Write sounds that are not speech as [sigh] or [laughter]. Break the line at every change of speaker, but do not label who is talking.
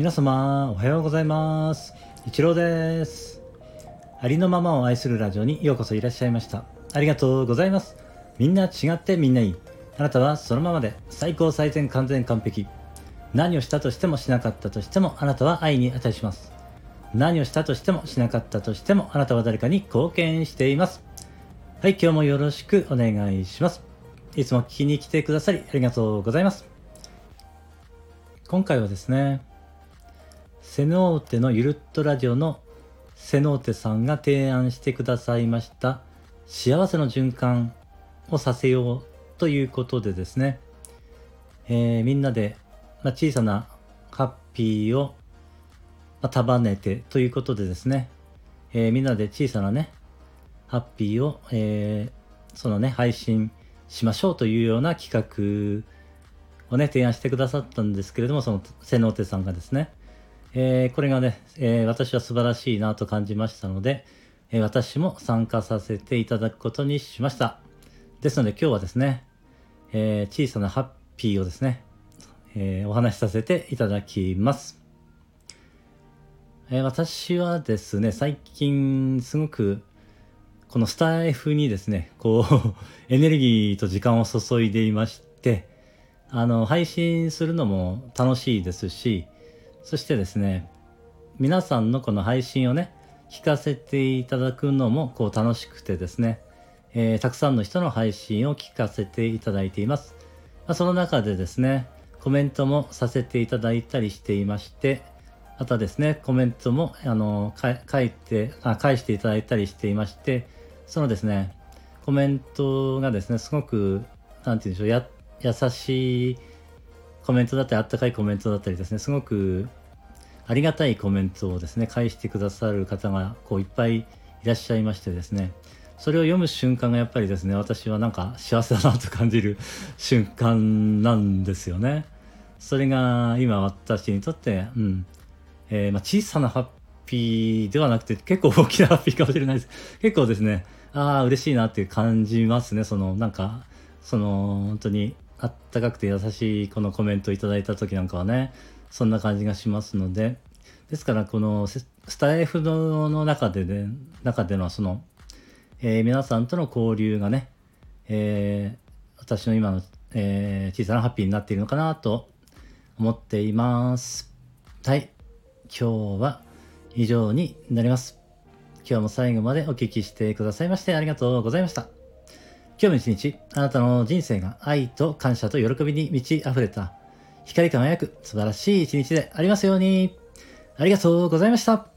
皆様おはようございます。一郎です。ありのままを愛するラジオにようこそいらっしゃいました。ありがとうございます。みんな違ってみんないい。あなたはそのままで最高最善完全完璧。何をしたとしてもしなかったとしてもあなたは愛に値します。何をしたとしてもしなかったとしてもあなたは誰かに貢献しています。はい今日もよろしくお願いします。いつも聞きに来てくださりありがとうございます。今回はですねセノーテのゆるっとラジオのセノーテさんが提案してくださいました幸せの循環をさせようということでですね、えー、みんなで、ま、小さなハッピーを、束ねてということでですね、えー、みんなで小さなねハッピーを、えー、そのね配信しましょうというような企画をね提案してくださったんですけれどもそのセノーテさんがですね。えー、これがね、えー、私は素晴らしいなと感じましたので、えー、私も参加させていただくことにしました。ですので今日はですね、え小さなハッピーをですね、えお話しさせていただきます。え私はですね、最近すごくこのスタイフにですね、こう [laughs] エネルギーと時間を注いでいまして、あの、配信するのも楽しいですし、そしてですね、皆さんのこの配信をね、聞かせていただくのもこう楽しくてですね、えー、たくさんの人の配信を聞かせていただいています。まあ、その中でですね、コメントもさせていただいたりしていまして、あとですね、コメントも、あの、書いてあ、返していただいたりしていまして、そのですね、コメントがですね、すごく、なんて言うんでしょう、や、優しいコメントだったり、あったかいコメントだったりですね、すごくありがたいコメントをですね、返してくださる方がこういっぱいいらっしゃいましてですね、それを読む瞬間がやっぱりですね、私はなんか幸せだなと感じる瞬間なんですよね。それが今私にとって、うん、えー、まあ、小さなハッピーではなくて結構大きなハッピーかもしれないです。結構ですね、ああ、嬉しいなって感じますね。その、なんか、その、本当にあったかくて優しいこのコメントをいただいた時なんかはね、そんな感じがしますので、ですからこのスタイフの中でね、中でのその、えー、皆さんとの交流がね、えー、私の今の、えー、小さなハッピーになっているのかなと思っています。はい。今日は以上になります。今日も最後までお聞きしてくださいましてありがとうございました。今日も一日、あなたの人生が愛と感謝と喜びに満ち溢れた、光り輝く素晴らしい一日でありますように。ありがとうございました。